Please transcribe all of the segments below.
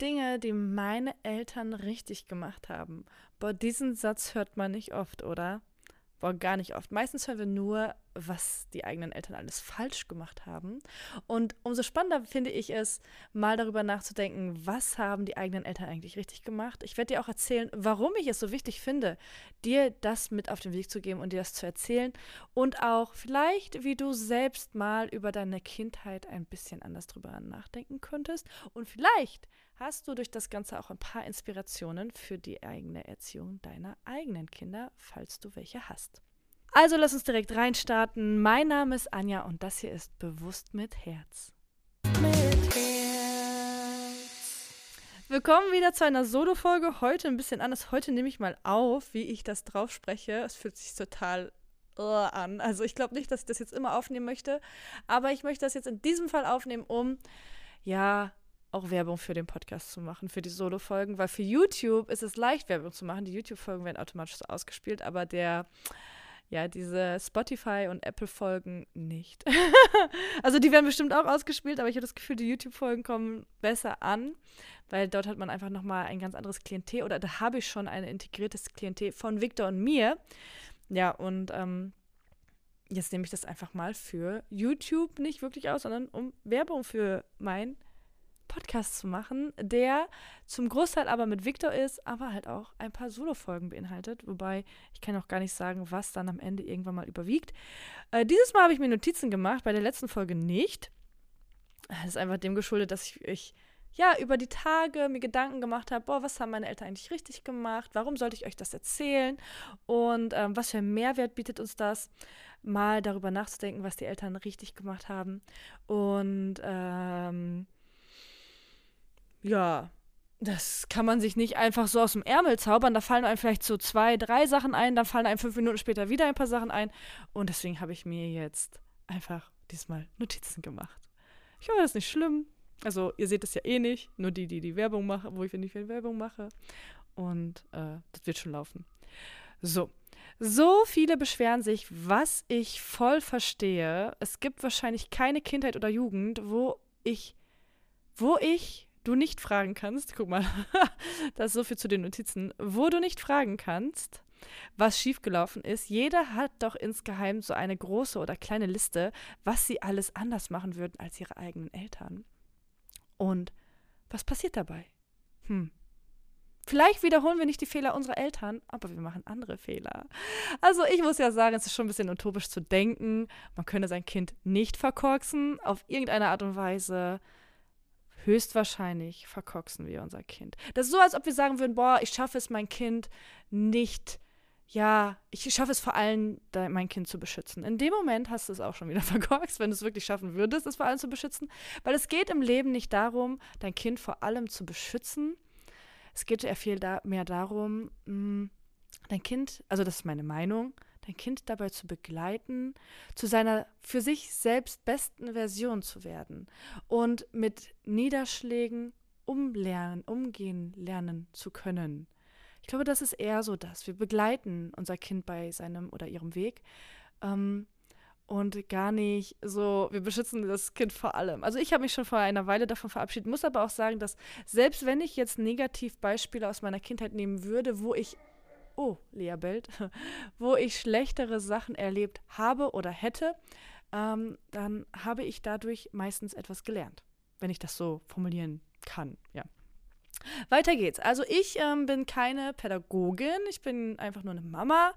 Dinge, die meine Eltern richtig gemacht haben. Boah, diesen Satz hört man nicht oft, oder? Boah, gar nicht oft. Meistens hören wir nur, was die eigenen Eltern alles falsch gemacht haben. Und umso spannender finde ich es, mal darüber nachzudenken, was haben die eigenen Eltern eigentlich richtig gemacht. Ich werde dir auch erzählen, warum ich es so wichtig finde, dir das mit auf den Weg zu geben und dir das zu erzählen. Und auch vielleicht, wie du selbst mal über deine Kindheit ein bisschen anders drüber nachdenken könntest. Und vielleicht hast du durch das Ganze auch ein paar Inspirationen für die eigene Erziehung deiner eigenen Kinder, falls du welche hast. Also lass uns direkt reinstarten. Mein Name ist Anja und das hier ist Bewusst mit Herz. Mit Herz. Willkommen wieder zu einer Solo-Folge. Heute ein bisschen anders. Heute nehme ich mal auf, wie ich das drauf spreche. Es fühlt sich total uh, an. Also ich glaube nicht, dass ich das jetzt immer aufnehmen möchte, aber ich möchte das jetzt in diesem Fall aufnehmen, um ja auch Werbung für den Podcast zu machen, für die Solo-Folgen, weil für YouTube ist es leicht, Werbung zu machen. Die YouTube-Folgen werden automatisch so ausgespielt, aber der, ja, diese Spotify- und Apple-Folgen nicht. also die werden bestimmt auch ausgespielt, aber ich habe das Gefühl, die YouTube-Folgen kommen besser an, weil dort hat man einfach nochmal ein ganz anderes Klientel oder da habe ich schon ein integriertes Klientel von Victor und mir. Ja, und ähm, jetzt nehme ich das einfach mal für YouTube nicht wirklich aus, sondern um Werbung für mein Podcast zu machen, der zum Großteil aber mit Victor ist, aber halt auch ein paar Solo-Folgen beinhaltet. Wobei ich kann auch gar nicht sagen, was dann am Ende irgendwann mal überwiegt. Äh, dieses Mal habe ich mir Notizen gemacht, bei der letzten Folge nicht. Das ist einfach dem geschuldet, dass ich, ich ja, über die Tage mir Gedanken gemacht habe, boah, was haben meine Eltern eigentlich richtig gemacht? Warum sollte ich euch das erzählen? Und ähm, was für einen Mehrwert bietet uns das? Mal darüber nachzudenken, was die Eltern richtig gemacht haben. Und ähm, ja, das kann man sich nicht einfach so aus dem Ärmel zaubern. Da fallen einem vielleicht so zwei, drei Sachen ein, dann fallen einem fünf Minuten später wieder ein paar Sachen ein. Und deswegen habe ich mir jetzt einfach diesmal Notizen gemacht. Ich hoffe, das ist nicht schlimm. Also, ihr seht es ja eh nicht. Nur die, die die Werbung machen, wo ich nicht viel Werbung mache. Und äh, das wird schon laufen. So. So viele beschweren sich, was ich voll verstehe. Es gibt wahrscheinlich keine Kindheit oder Jugend, wo ich, wo ich du nicht fragen kannst, guck mal, das ist so viel zu den Notizen, wo du nicht fragen kannst, was schiefgelaufen ist. Jeder hat doch insgeheim so eine große oder kleine Liste, was sie alles anders machen würden als ihre eigenen Eltern. Und was passiert dabei? Hm. Vielleicht wiederholen wir nicht die Fehler unserer Eltern, aber wir machen andere Fehler. Also ich muss ja sagen, es ist schon ein bisschen utopisch zu denken, man könne sein Kind nicht verkorksen auf irgendeine Art und Weise höchstwahrscheinlich verkorksen wir unser Kind. Das ist so, als ob wir sagen würden, boah, ich schaffe es, mein Kind nicht, ja, ich schaffe es vor allem, mein Kind zu beschützen. In dem Moment hast du es auch schon wieder verkorkst, wenn du es wirklich schaffen würdest, es vor allem zu beschützen. Weil es geht im Leben nicht darum, dein Kind vor allem zu beschützen. Es geht eher viel da, mehr darum, mh, mm, dein Kind, also das ist meine Meinung, dein Kind dabei zu begleiten, zu seiner für sich selbst besten Version zu werden und mit Niederschlägen umlernen, umgehen lernen zu können. Ich glaube, das ist eher so das. Wir begleiten unser Kind bei seinem oder ihrem Weg. Ähm, und gar nicht so, wir beschützen das Kind vor allem. Also ich habe mich schon vor einer Weile davon verabschiedet, muss aber auch sagen, dass selbst wenn ich jetzt Negativbeispiele aus meiner Kindheit nehmen würde, wo ich oh, Lea bellt, wo ich schlechtere Sachen erlebt habe oder hätte, ähm, dann habe ich dadurch meistens etwas gelernt, wenn ich das so formulieren kann, ja. Weiter geht's. Also ich ähm, bin keine Pädagogin, ich bin einfach nur eine Mama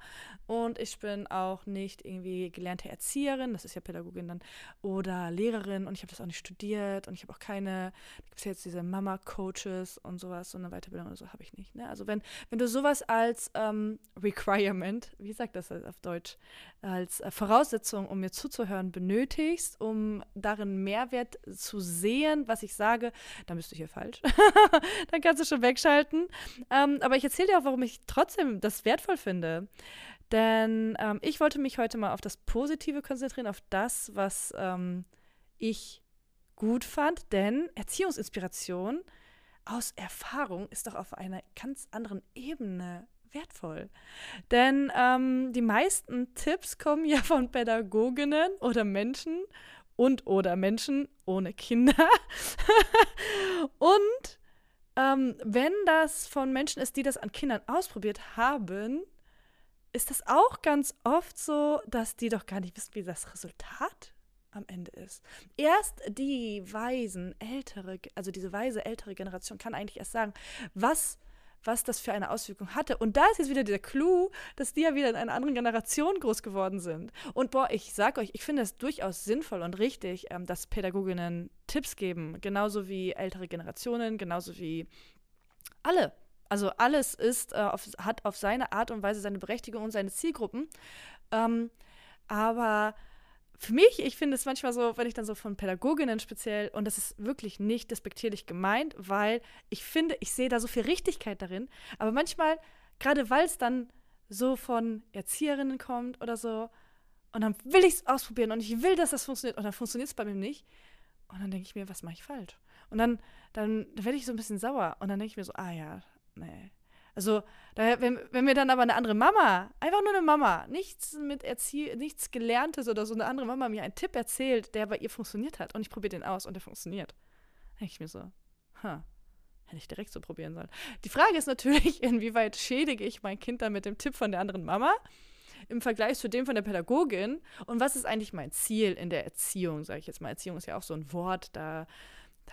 und ich bin auch nicht irgendwie gelernte Erzieherin, das ist ja Pädagogin dann, oder Lehrerin und ich habe das auch nicht studiert und ich habe auch keine, da gibt es ja jetzt diese Mama-Coaches und sowas, so eine Weiterbildung oder so habe ich nicht. Ne? Also wenn, wenn du sowas als ähm, Requirement, wie sagt das auf Deutsch, als äh, Voraussetzung, um mir zuzuhören, benötigst, um darin Mehrwert zu sehen, was ich sage, dann bist du hier falsch. dann kannst du schon wegschalten. Ähm, aber ich erzähle dir auch, warum ich trotzdem das wertvoll finde. Denn ähm, ich wollte mich heute mal auf das Positive konzentrieren, auf das, was ähm, ich gut fand. Denn Erziehungsinspiration aus Erfahrung ist doch auf einer ganz anderen Ebene wertvoll. Denn ähm, die meisten Tipps kommen ja von Pädagoginnen oder Menschen und oder Menschen ohne Kinder. und ähm, wenn das von Menschen ist, die das an Kindern ausprobiert haben, ist das auch ganz oft so, dass die doch gar nicht wissen, wie das Resultat am Ende ist. Erst die weisen, ältere, also diese weise ältere Generation kann eigentlich erst sagen, was was das für eine Auswirkung hatte. Und da ist jetzt wieder der Clou, dass die ja wieder in einer anderen Generation groß geworden sind. Und boah, ich sag euch, ich finde es durchaus sinnvoll und richtig, ähm, dass Pädagoginnen Tipps geben, genauso wie ältere Generationen, genauso wie alle. Also alles ist, äh, auf, hat auf seine Art und Weise seine Berechtigung und seine Zielgruppen. Ähm, aber für mich, ich finde es manchmal so, wenn ich dann so von Pädagoginnen speziell, und das ist wirklich nicht despektierlich gemeint, weil ich finde, ich sehe da so viel Richtigkeit darin, aber manchmal, gerade weil es dann so von Erzieherinnen kommt oder so, und dann will ich es ausprobieren und ich will, dass das funktioniert, und dann funktioniert es bei mir nicht. Und dann denke ich mir, was mache ich falsch? Und dann, dann, dann werde ich so ein bisschen sauer und dann denke ich mir so, ah ja, nee, also, da, wenn, wenn mir dann aber eine andere Mama, einfach nur eine Mama, nichts mit Erzie nichts Gelerntes oder so, eine andere Mama mir einen Tipp erzählt, der bei ihr funktioniert hat und ich probiere den aus und der funktioniert, denke ich mir so, ha, hätte ich direkt so probieren sollen. Die Frage ist natürlich, inwieweit schädige ich mein Kind dann mit dem Tipp von der anderen Mama im Vergleich zu dem von der Pädagogin und was ist eigentlich mein Ziel in der Erziehung, sage ich jetzt mal. Erziehung ist ja auch so ein Wort, da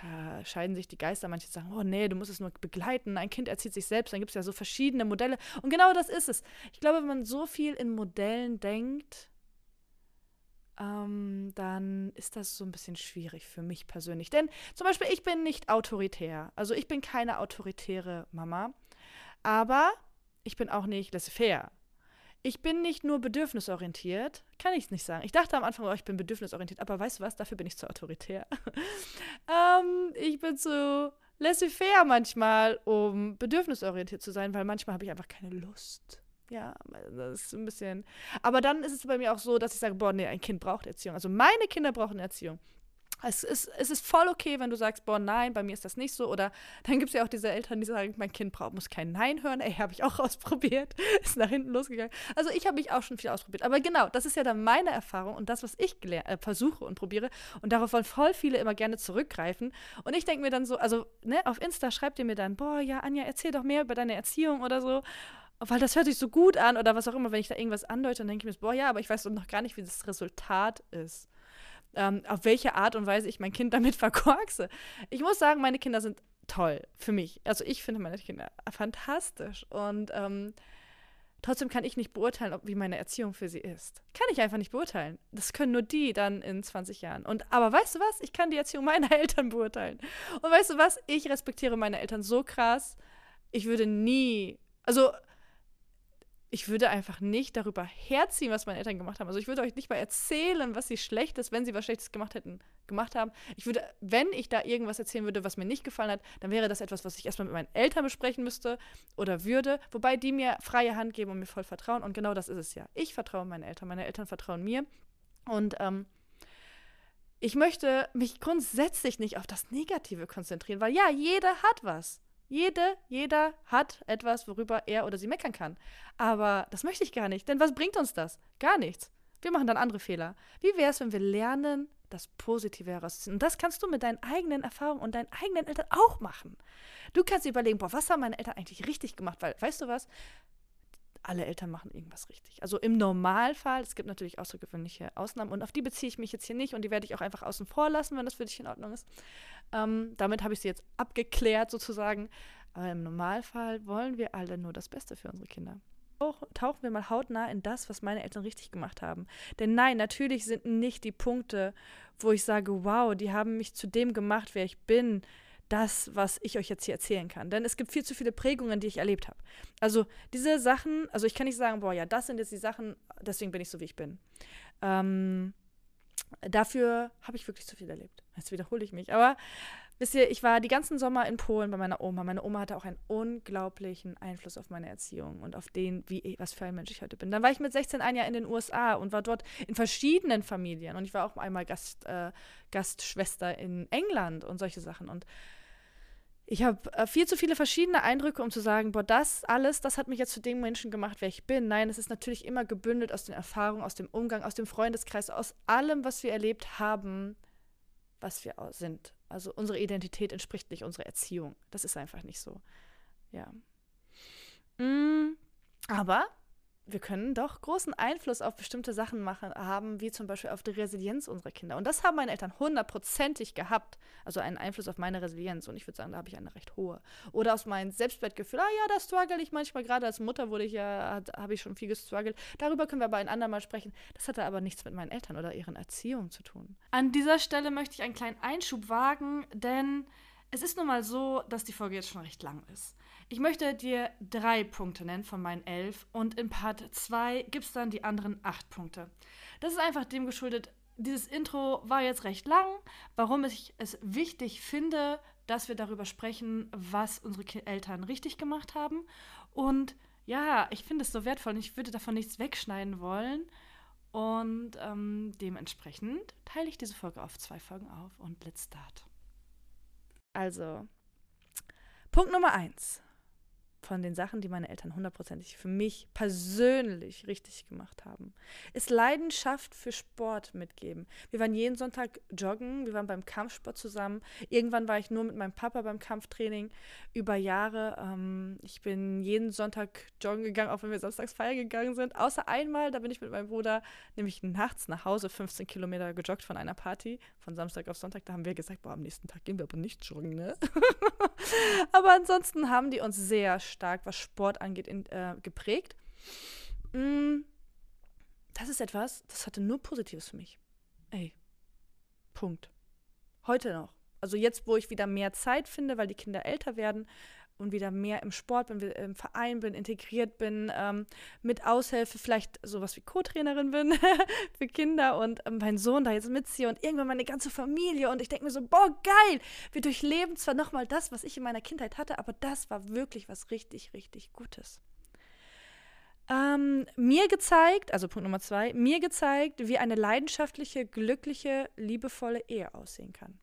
da scheiden sich die Geister. Manche sagen, oh nee, du musst es nur begleiten. Ein Kind erzieht sich selbst. Dann gibt es ja so verschiedene Modelle. Und genau das ist es. Ich glaube, wenn man so viel in Modellen denkt, ähm, dann ist das so ein bisschen schwierig für mich persönlich. Denn zum Beispiel, ich bin nicht autoritär. Also ich bin keine autoritäre Mama. Aber ich bin auch nicht laissez-faire ich bin nicht nur bedürfnisorientiert, kann ich es nicht sagen. Ich dachte am Anfang, oh, ich bin bedürfnisorientiert, aber weißt du was, dafür bin ich zu autoritär. ähm, ich bin zu laissez-faire manchmal, um bedürfnisorientiert zu sein, weil manchmal habe ich einfach keine Lust. Ja, das ist ein bisschen. Aber dann ist es bei mir auch so, dass ich sage, boah, nee, ein Kind braucht Erziehung. Also meine Kinder brauchen Erziehung. Es ist, es ist voll okay, wenn du sagst, boah, nein, bei mir ist das nicht so. Oder dann gibt es ja auch diese Eltern, die sagen, mein Kind braucht, muss kein Nein hören. Ey, habe ich auch ausprobiert. ist nach hinten losgegangen. Also ich habe mich auch schon viel ausprobiert. Aber genau, das ist ja dann meine Erfahrung und das, was ich äh, versuche und probiere. Und darauf wollen voll viele immer gerne zurückgreifen. Und ich denke mir dann so, also ne, auf Insta schreibt ihr mir dann, boah, ja, Anja, erzähl doch mehr über deine Erziehung oder so weil das hört sich so gut an oder was auch immer, wenn ich da irgendwas andeute, dann denke ich mir, boah, ja, aber ich weiß noch gar nicht, wie das Resultat ist ähm, auf welche Art und Weise ich mein Kind damit verkorkse. Ich muss sagen, meine Kinder sind toll für mich. Also ich finde meine Kinder fantastisch und ähm, trotzdem kann ich nicht beurteilen, ob, wie meine Erziehung für sie ist. Kann ich einfach nicht beurteilen. Das können nur die dann in 20 Jahren. Und aber weißt du was? Ich kann die Erziehung meiner Eltern beurteilen. Und weißt du was? Ich respektiere meine Eltern so krass. Ich würde nie, also ich würde einfach nicht darüber herziehen, was meine Eltern gemacht haben. Also ich würde euch nicht mal erzählen, was sie Schlechtes, wenn sie was Schlechtes gemacht hätten, gemacht haben. Ich würde, wenn ich da irgendwas erzählen würde, was mir nicht gefallen hat, dann wäre das etwas, was ich erstmal mit meinen Eltern besprechen müsste oder würde, wobei die mir freie Hand geben und mir voll vertrauen. Und genau das ist es ja. Ich vertraue meinen Eltern, meine Eltern vertrauen mir. Und ähm, ich möchte mich grundsätzlich nicht auf das Negative konzentrieren, weil ja, jeder hat was. Jede, jeder hat etwas, worüber er oder sie meckern kann. Aber das möchte ich gar nicht, denn was bringt uns das? Gar nichts. Wir machen dann andere Fehler. Wie wäre es, wenn wir lernen, das Positive herauszuziehen? Und das kannst du mit deinen eigenen Erfahrungen und deinen eigenen Eltern auch machen. Du kannst dir überlegen, boah, was haben meine Eltern eigentlich richtig gemacht? Weil, weißt du was? Alle Eltern machen irgendwas richtig. Also im Normalfall, es gibt natürlich außergewöhnliche Ausnahmen und auf die beziehe ich mich jetzt hier nicht und die werde ich auch einfach außen vor lassen, wenn das für dich in Ordnung ist. Ähm, damit habe ich sie jetzt abgeklärt sozusagen. Aber im Normalfall wollen wir alle nur das Beste für unsere Kinder. Tauchen wir mal hautnah in das, was meine Eltern richtig gemacht haben. Denn nein, natürlich sind nicht die Punkte, wo ich sage, wow, die haben mich zu dem gemacht, wer ich bin, das, was ich euch jetzt hier erzählen kann. Denn es gibt viel zu viele Prägungen, die ich erlebt habe. Also diese Sachen, also ich kann nicht sagen, boah, ja, das sind jetzt die Sachen, deswegen bin ich so, wie ich bin. Ähm, dafür habe ich wirklich zu viel erlebt. Jetzt wiederhole ich mich. Aber wisst ihr, ich war die ganzen Sommer in Polen bei meiner Oma. Meine Oma hatte auch einen unglaublichen Einfluss auf meine Erziehung und auf den, wie was für ein Mensch ich heute bin. Dann war ich mit 16 ein Jahr in den USA und war dort in verschiedenen Familien. Und ich war auch einmal Gast, äh, Gastschwester in England und solche Sachen. Und ich habe äh, viel zu viele verschiedene Eindrücke, um zu sagen, boah, das alles, das hat mich jetzt zu dem Menschen gemacht, wer ich bin. Nein, es ist natürlich immer gebündelt aus den Erfahrungen, aus dem Umgang, aus dem Freundeskreis, aus allem, was wir erlebt haben, was wir sind. Also unsere Identität entspricht nicht unserer Erziehung. Das ist einfach nicht so. Ja. Mm, aber wir können doch großen Einfluss auf bestimmte Sachen machen, haben, wie zum Beispiel auf die Resilienz unserer Kinder. Und das haben meine Eltern hundertprozentig gehabt. Also einen Einfluss auf meine Resilienz. Und ich würde sagen, da habe ich eine recht hohe. Oder aus meinem Selbstwertgefühl. Ah ja, da struggle ich manchmal. Gerade als Mutter wurde ich ja, habe ich schon viel gestruggelt. Darüber können wir aber ein andermal sprechen. Das hatte aber nichts mit meinen Eltern oder ihren Erziehungen zu tun. An dieser Stelle möchte ich einen kleinen Einschub wagen, denn es ist nun mal so, dass die Folge jetzt schon recht lang ist. Ich möchte dir drei Punkte nennen von meinen elf und in Part 2 gibt es dann die anderen acht Punkte. Das ist einfach dem geschuldet, dieses Intro war jetzt recht lang, warum ich es wichtig finde, dass wir darüber sprechen, was unsere Eltern richtig gemacht haben. Und ja, ich finde es so wertvoll und ich würde davon nichts wegschneiden wollen. Und ähm, dementsprechend teile ich diese Folge auf zwei Folgen auf und let's start. Also, Punkt Nummer eins von den Sachen, die meine Eltern hundertprozentig für mich persönlich richtig gemacht haben, ist Leidenschaft für Sport mitgeben. Wir waren jeden Sonntag joggen, wir waren beim Kampfsport zusammen. Irgendwann war ich nur mit meinem Papa beim Kampftraining über Jahre. Ähm, ich bin jeden Sonntag joggen gegangen, auch wenn wir samstags feiern gegangen sind. Außer einmal, da bin ich mit meinem Bruder nämlich nachts nach Hause 15 Kilometer gejoggt von einer Party, von Samstag auf Sonntag. Da haben wir gesagt, boah, am nächsten Tag gehen wir aber nicht joggen, ne? aber ansonsten haben die uns sehr stark, was Sport angeht, in, äh, geprägt. Mm, das ist etwas, das hatte nur Positives für mich. Ey. Punkt. Heute noch. Also jetzt, wo ich wieder mehr Zeit finde, weil die Kinder älter werden und wieder mehr im Sport bin, im Verein bin, integriert bin, ähm, mit Aushilfe, vielleicht sowas wie Co-Trainerin bin für Kinder und ähm, mein Sohn da jetzt mitziehe und irgendwann meine ganze Familie und ich denke mir so, boah, geil, wir durchleben zwar nochmal das, was ich in meiner Kindheit hatte, aber das war wirklich was richtig, richtig Gutes. Ähm, mir gezeigt, also Punkt Nummer zwei, mir gezeigt, wie eine leidenschaftliche, glückliche, liebevolle Ehe aussehen kann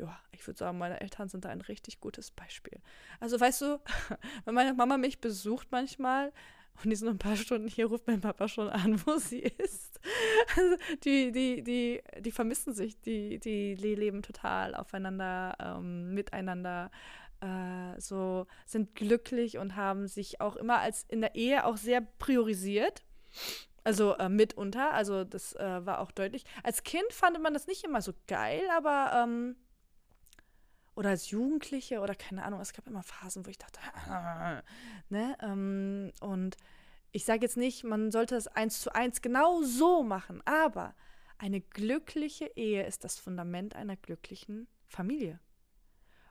ja, ich würde sagen, meine Eltern sind da ein richtig gutes Beispiel. Also weißt du, wenn meine Mama mich besucht manchmal und die sind ein paar Stunden hier, ruft mein Papa schon an, wo sie ist. Also die, die, die, die vermissen sich, die, die, leben total aufeinander, ähm, miteinander, äh, so sind glücklich und haben sich auch immer als in der Ehe auch sehr priorisiert. Also äh, mitunter, also das äh, war auch deutlich. Als Kind fand man das nicht immer so geil, aber ähm, oder als Jugendliche oder keine Ahnung, es gab immer Phasen, wo ich dachte, ne? Ähm, und ich sage jetzt nicht, man sollte das eins zu eins genau so machen, aber eine glückliche Ehe ist das Fundament einer glücklichen Familie.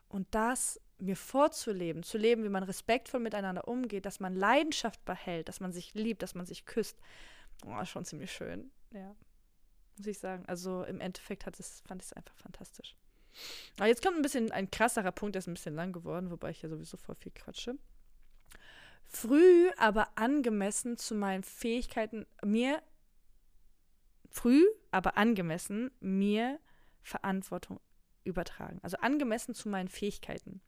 Und das mir vorzuleben, zu leben, wie man respektvoll miteinander umgeht, dass man Leidenschaft behält, dass man sich liebt, dass man sich küsst, oh, schon ziemlich schön, ja. Muss ich sagen. Also im Endeffekt hat es, fand ich es einfach fantastisch. Aber jetzt kommt ein bisschen ein krasserer Punkt, der ist ein bisschen lang geworden, wobei ich ja sowieso voll viel quatsche. Früh, aber angemessen zu meinen Fähigkeiten, mir früh, aber angemessen mir Verantwortung übertragen. Also angemessen zu meinen Fähigkeiten.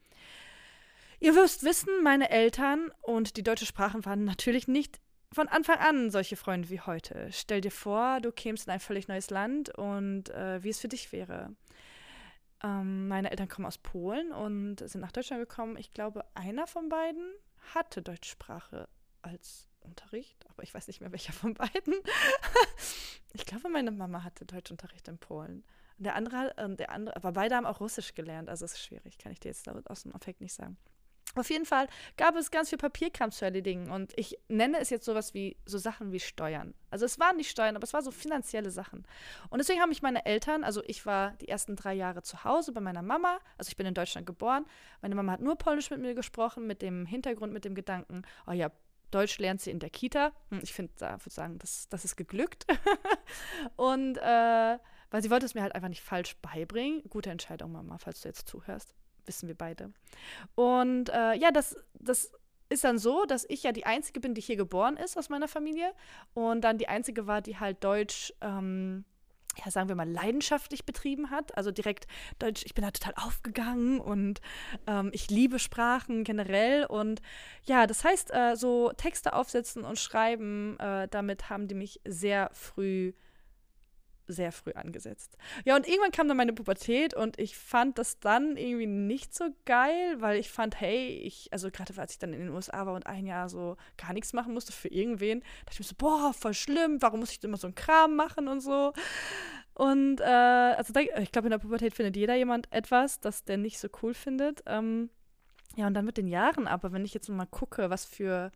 Ihr wirst wissen, meine Eltern und die deutsche Sprache waren natürlich nicht von Anfang an solche Freunde wie heute. Stell dir vor, du kämst in ein völlig neues Land und äh, wie es für dich wäre. Ähm, meine Eltern kommen aus Polen und sind nach Deutschland gekommen. Ich glaube, einer von beiden hatte Deutschsprache als Unterricht, aber ich weiß nicht mehr welcher von beiden. ich glaube, meine Mama hatte Deutschunterricht in Polen. Der andere, äh, der andere, aber beide haben auch Russisch gelernt, also es ist schwierig, kann ich dir jetzt aus dem Affekt nicht sagen. Auf jeden Fall gab es ganz viel Papierkram zu erledigen und ich nenne es jetzt sowas wie so Sachen wie Steuern. Also es waren nicht Steuern, aber es war so finanzielle Sachen. Und deswegen haben mich meine Eltern, also ich war die ersten drei Jahre zu Hause bei meiner Mama, also ich bin in Deutschland geboren. Meine Mama hat nur Polnisch mit mir gesprochen, mit dem Hintergrund, mit dem Gedanken, oh ja, Deutsch lernt sie in der Kita. Hm, ich finde, da würde ich sagen, das, das ist geglückt. und äh, weil sie wollte es mir halt einfach nicht falsch beibringen. Gute Entscheidung, Mama, falls du jetzt zuhörst wissen wir beide. Und äh, ja, das, das ist dann so, dass ich ja die Einzige bin, die hier geboren ist aus meiner Familie und dann die Einzige war, die halt Deutsch, ähm, ja, sagen wir mal, leidenschaftlich betrieben hat. Also direkt Deutsch, ich bin da total aufgegangen und ähm, ich liebe Sprachen generell. Und ja, das heißt, äh, so Texte aufsetzen und schreiben, äh, damit haben die mich sehr früh sehr früh angesetzt. Ja, und irgendwann kam dann meine Pubertät und ich fand das dann irgendwie nicht so geil, weil ich fand, hey, ich, also gerade als ich dann in den USA war und ein Jahr so gar nichts machen musste für irgendwen, dachte ich mir so, boah, voll schlimm, warum muss ich immer so einen Kram machen und so. Und äh, also ich glaube, in der Pubertät findet jeder jemand etwas, das der nicht so cool findet. Ähm, ja, und dann mit den Jahren, aber wenn ich jetzt mal gucke, was für,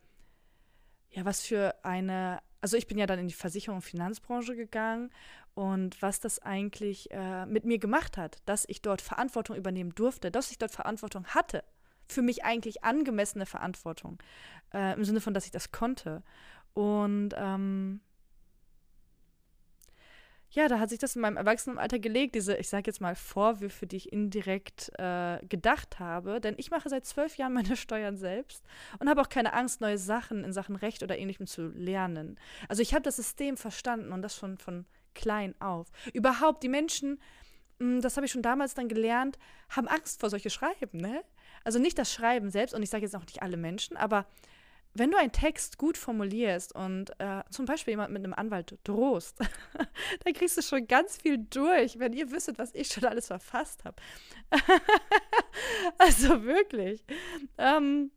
ja, was für eine, also ich bin ja dann in die Versicherung und Finanzbranche gegangen und was das eigentlich äh, mit mir gemacht hat, dass ich dort Verantwortung übernehmen durfte, dass ich dort Verantwortung hatte, für mich eigentlich angemessene Verantwortung, äh, im Sinne von, dass ich das konnte. Und ähm, ja, da hat sich das in meinem Erwachsenenalter gelegt, diese, ich sage jetzt mal, Vorwürfe, die ich indirekt äh, gedacht habe. Denn ich mache seit zwölf Jahren meine Steuern selbst und habe auch keine Angst, neue Sachen in Sachen Recht oder ähnlichem zu lernen. Also ich habe das System verstanden und das schon von klein auf. Überhaupt, die Menschen, hm, das habe ich schon damals dann gelernt, haben Angst vor solche Schreiben, ne? Also nicht das Schreiben selbst, und ich sage jetzt auch nicht alle Menschen, aber wenn du einen Text gut formulierst und äh, zum Beispiel jemand mit einem Anwalt drohst, dann kriegst du schon ganz viel durch, wenn ihr wüsstet, was ich schon alles verfasst habe. also wirklich. Ähm,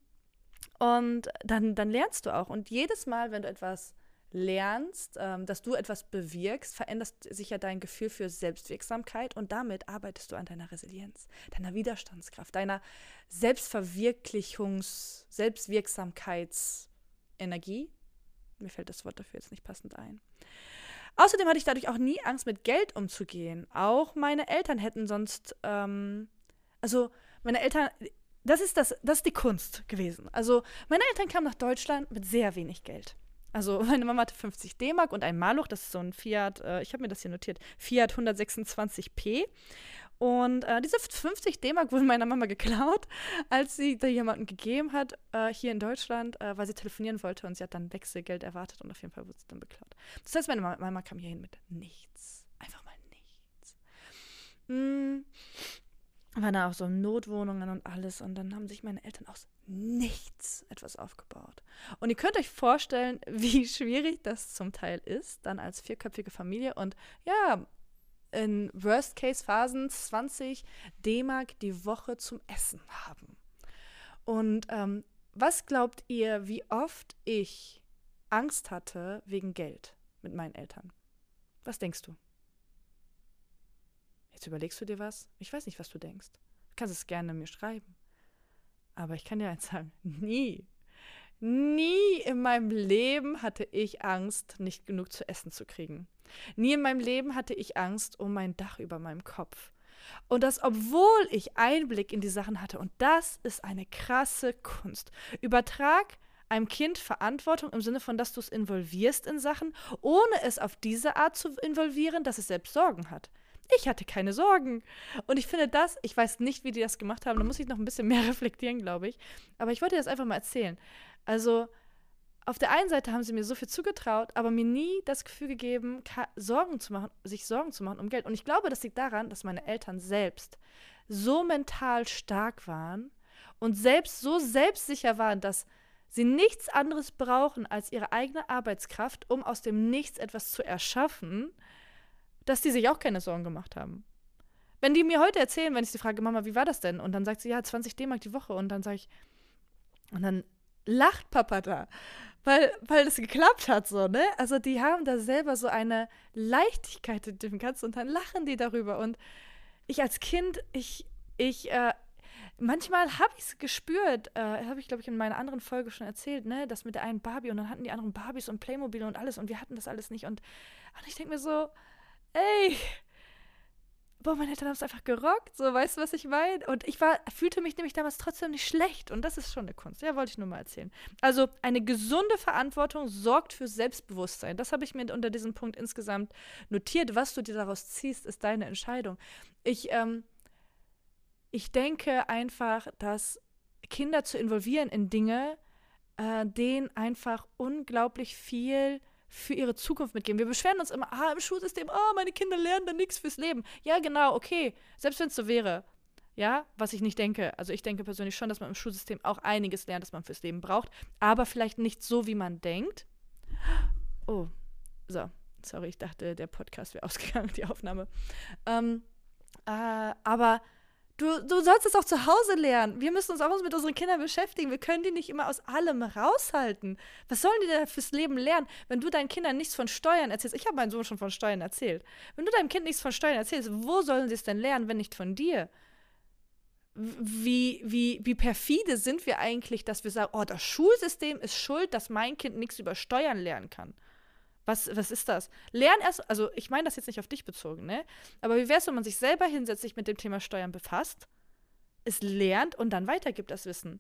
und dann, dann lernst du auch. Und jedes Mal, wenn du etwas lernst, ähm, dass du etwas bewirkst, verändert sich ja dein Gefühl für Selbstwirksamkeit und damit arbeitest du an deiner Resilienz, deiner Widerstandskraft, deiner Selbstverwirklichungs-, Selbstwirksamkeitsenergie. Mir fällt das Wort dafür jetzt nicht passend ein. Außerdem hatte ich dadurch auch nie Angst, mit Geld umzugehen. Auch meine Eltern hätten sonst, ähm, also meine Eltern, das ist das, das ist die Kunst gewesen. Also meine Eltern kamen nach Deutschland mit sehr wenig Geld. Also meine Mama hatte 50 D-Mark und ein Maluch, das ist so ein Fiat, äh, ich habe mir das hier notiert, Fiat 126p. Und äh, diese 50 D-Mark wurden meiner Mama geklaut, als sie da jemanden gegeben hat, äh, hier in Deutschland, äh, weil sie telefonieren wollte und sie hat dann Wechselgeld erwartet und auf jeden Fall wurde sie dann beklaut. Das heißt, meine Mama, Mama kam hierhin mit nichts. Einfach mal nichts. Mm waren da auch so Notwohnungen und alles. Und dann haben sich meine Eltern aus nichts etwas aufgebaut. Und ihr könnt euch vorstellen, wie schwierig das zum Teil ist, dann als vierköpfige Familie. Und ja, in Worst-Case-Phasen 20 D-Mark die Woche zum Essen haben. Und ähm, was glaubt ihr, wie oft ich Angst hatte wegen Geld mit meinen Eltern? Was denkst du? Jetzt überlegst du dir was? Ich weiß nicht, was du denkst. Du kannst es gerne mir schreiben. Aber ich kann dir eins sagen, nie, nie in meinem Leben hatte ich Angst, nicht genug zu essen zu kriegen. Nie in meinem Leben hatte ich Angst um mein Dach über meinem Kopf. Und das, obwohl ich Einblick in die Sachen hatte. Und das ist eine krasse Kunst. Übertrag einem Kind Verantwortung im Sinne von, dass du es involvierst in Sachen, ohne es auf diese Art zu involvieren, dass es selbst Sorgen hat. Ich hatte keine Sorgen. Und ich finde das, ich weiß nicht, wie die das gemacht haben, da muss ich noch ein bisschen mehr reflektieren, glaube ich. Aber ich wollte das einfach mal erzählen. Also, auf der einen Seite haben sie mir so viel zugetraut, aber mir nie das Gefühl gegeben, Sorgen zu machen, sich Sorgen zu machen um Geld. Und ich glaube, das liegt daran, dass meine Eltern selbst so mental stark waren und selbst so selbstsicher waren, dass sie nichts anderes brauchen als ihre eigene Arbeitskraft, um aus dem Nichts etwas zu erschaffen dass die sich auch keine Sorgen gemacht haben. Wenn die mir heute erzählen, wenn ich sie frage, Mama, wie war das denn? Und dann sagt sie, ja, 20 D-Mark die Woche. Und dann sage ich, und dann lacht Papa da, weil, weil das geklappt hat, so, ne? Also die haben da selber so eine Leichtigkeit in dem Ganzen und dann lachen die darüber. Und ich als Kind, ich, ich, äh, manchmal habe ich es gespürt, äh, habe ich, glaube ich, in meiner anderen Folge schon erzählt, ne, das mit der einen Barbie und dann hatten die anderen Barbies und Playmobil und alles und wir hatten das alles nicht. Und, und ich denke mir so, ey, boah, meine Eltern haben es einfach gerockt, so, weißt du, was ich meine? Und ich war, fühlte mich nämlich damals trotzdem nicht schlecht und das ist schon eine Kunst, ja, wollte ich nur mal erzählen. Also, eine gesunde Verantwortung sorgt für Selbstbewusstsein. Das habe ich mir unter diesem Punkt insgesamt notiert. Was du dir daraus ziehst, ist deine Entscheidung. Ich, ähm, ich denke einfach, dass Kinder zu involvieren in Dinge, äh, denen einfach unglaublich viel für ihre Zukunft mitgeben. Wir beschweren uns immer, ah, im Schulsystem, ah, meine Kinder lernen da nichts fürs Leben. Ja, genau, okay. Selbst wenn es so wäre. Ja, was ich nicht denke. Also ich denke persönlich schon, dass man im Schulsystem auch einiges lernt, das man fürs Leben braucht, aber vielleicht nicht so, wie man denkt. Oh, so. Sorry, ich dachte, der Podcast wäre ausgegangen, die Aufnahme. Ähm, äh, aber du, du sollst es auch zu Hause lernen. Wir müssen uns auch mit unseren Kindern beschäftigen. Wir können die nicht immer aus allem raushalten. Was sollen die denn fürs Leben lernen, wenn du deinen Kindern nichts von Steuern erzählst? Ich habe meinem Sohn schon von Steuern erzählt. Wenn du deinem Kind nichts von Steuern erzählst, wo sollen sie es denn lernen, wenn nicht von dir? Wie, wie, wie perfide sind wir eigentlich, dass wir sagen, oh, das Schulsystem ist schuld, dass mein Kind nichts über Steuern lernen kann. Was, was ist das? Lern erst, also ich meine das jetzt nicht auf dich bezogen, ne? Aber wie wäre es, wenn man sich selber hinsetzt, sich mit dem Thema Steuern befasst, es lernt und dann weitergibt das Wissen?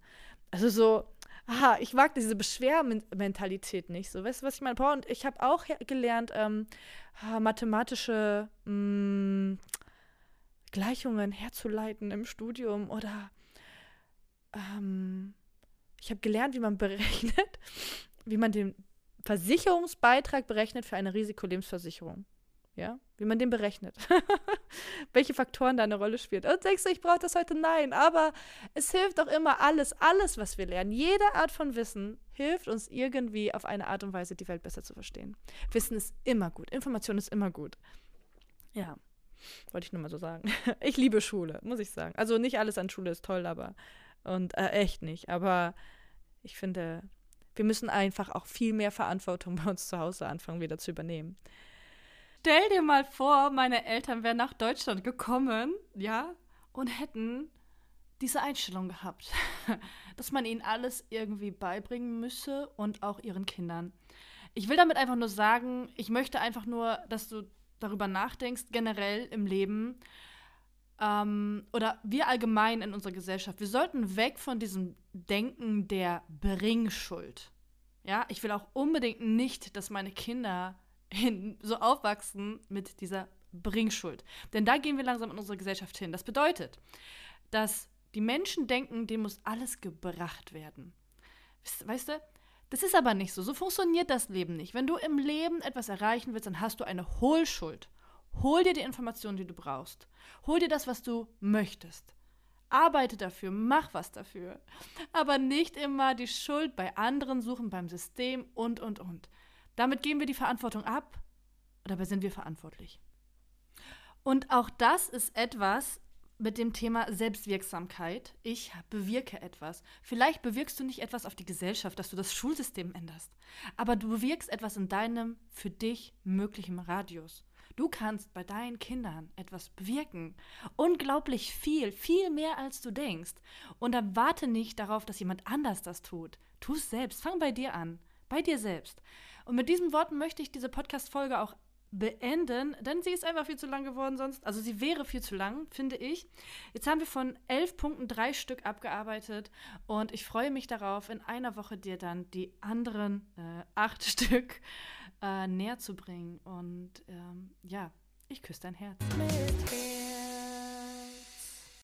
Also so, aha, ich mag diese Beschwermentalität nicht. So, weißt du, was ich meine? Boah, und ich habe auch gelernt, ähm, mathematische mh, mm, Gleichungen herzuleiten im Studium oder ähm, ich habe gelernt, wie man berechnet, wie man den Versicherungsbeitrag berechnet für eine Risikolebensversicherung. Ja, wie man den berechnet. Welche Faktoren da eine Rolle spielen. Und denkst du, ich brauche das heute? Nein, aber es hilft doch immer alles, alles, was wir lernen. Jede Art von Wissen hilft uns irgendwie auf eine Art und Weise, die Welt besser zu verstehen. Wissen ist immer gut. Information ist immer gut. Ja, wollte ich nur mal so sagen. Ich liebe Schule, muss ich sagen. Also nicht alles an Schule ist toll, aber und äh, echt nicht. Aber ich finde, wir müssen einfach auch viel mehr Verantwortung bei uns zu Hause anfangen, wieder zu übernehmen. Stell dir mal vor, meine Eltern wären nach Deutschland gekommen, ja, und hätten diese Einstellung gehabt, dass man ihnen alles irgendwie beibringen müsse und auch ihren Kindern. Ich will damit einfach nur sagen, ich möchte einfach nur, dass du darüber nachdenkst, generell im Leben, ähm, oder wir allgemein in unserer Gesellschaft, wir sollten weg von diesem Denken der Bringschuld. Ja, ich will auch unbedingt nicht, dass meine Kinder so aufwachsen mit dieser Bringschuld. Denn da gehen wir langsam in unsere Gesellschaft hin. Das bedeutet, dass die Menschen denken, dem muss alles gebracht werden. Weißt du, das ist aber nicht so. So funktioniert das Leben nicht. Wenn du im Leben etwas erreichen willst, dann hast du eine Hohlschuld. Hol dir die Informationen, die du brauchst. Hol dir das, was du möchtest. Arbeite dafür, mach was dafür. Aber nicht immer die Schuld bei anderen suchen, beim System und, und, und. Damit geben wir die Verantwortung ab, dabei sind wir verantwortlich. Und auch das ist etwas mit dem Thema Selbstwirksamkeit. Ich bewirke etwas. Vielleicht bewirkst du nicht etwas auf die Gesellschaft, dass du das Schulsystem änderst, aber du bewirkst etwas in deinem für dich möglichen Radius. Du kannst bei deinen Kindern etwas bewirken. Unglaublich viel, viel mehr als du denkst. Und dann warte nicht darauf, dass jemand anders das tut. Tu es selbst. Fang bei dir an. Bei dir selbst. Und mit diesen Worten möchte ich diese Podcast-Folge auch beenden, denn sie ist einfach viel zu lang geworden sonst. Also sie wäre viel zu lang, finde ich. Jetzt haben wir von elf Punkten drei Stück abgearbeitet und ich freue mich darauf, in einer Woche dir dann die anderen äh, acht Stück äh, näher zu bringen. Und ähm, ja, ich küsse dein Herz. Mit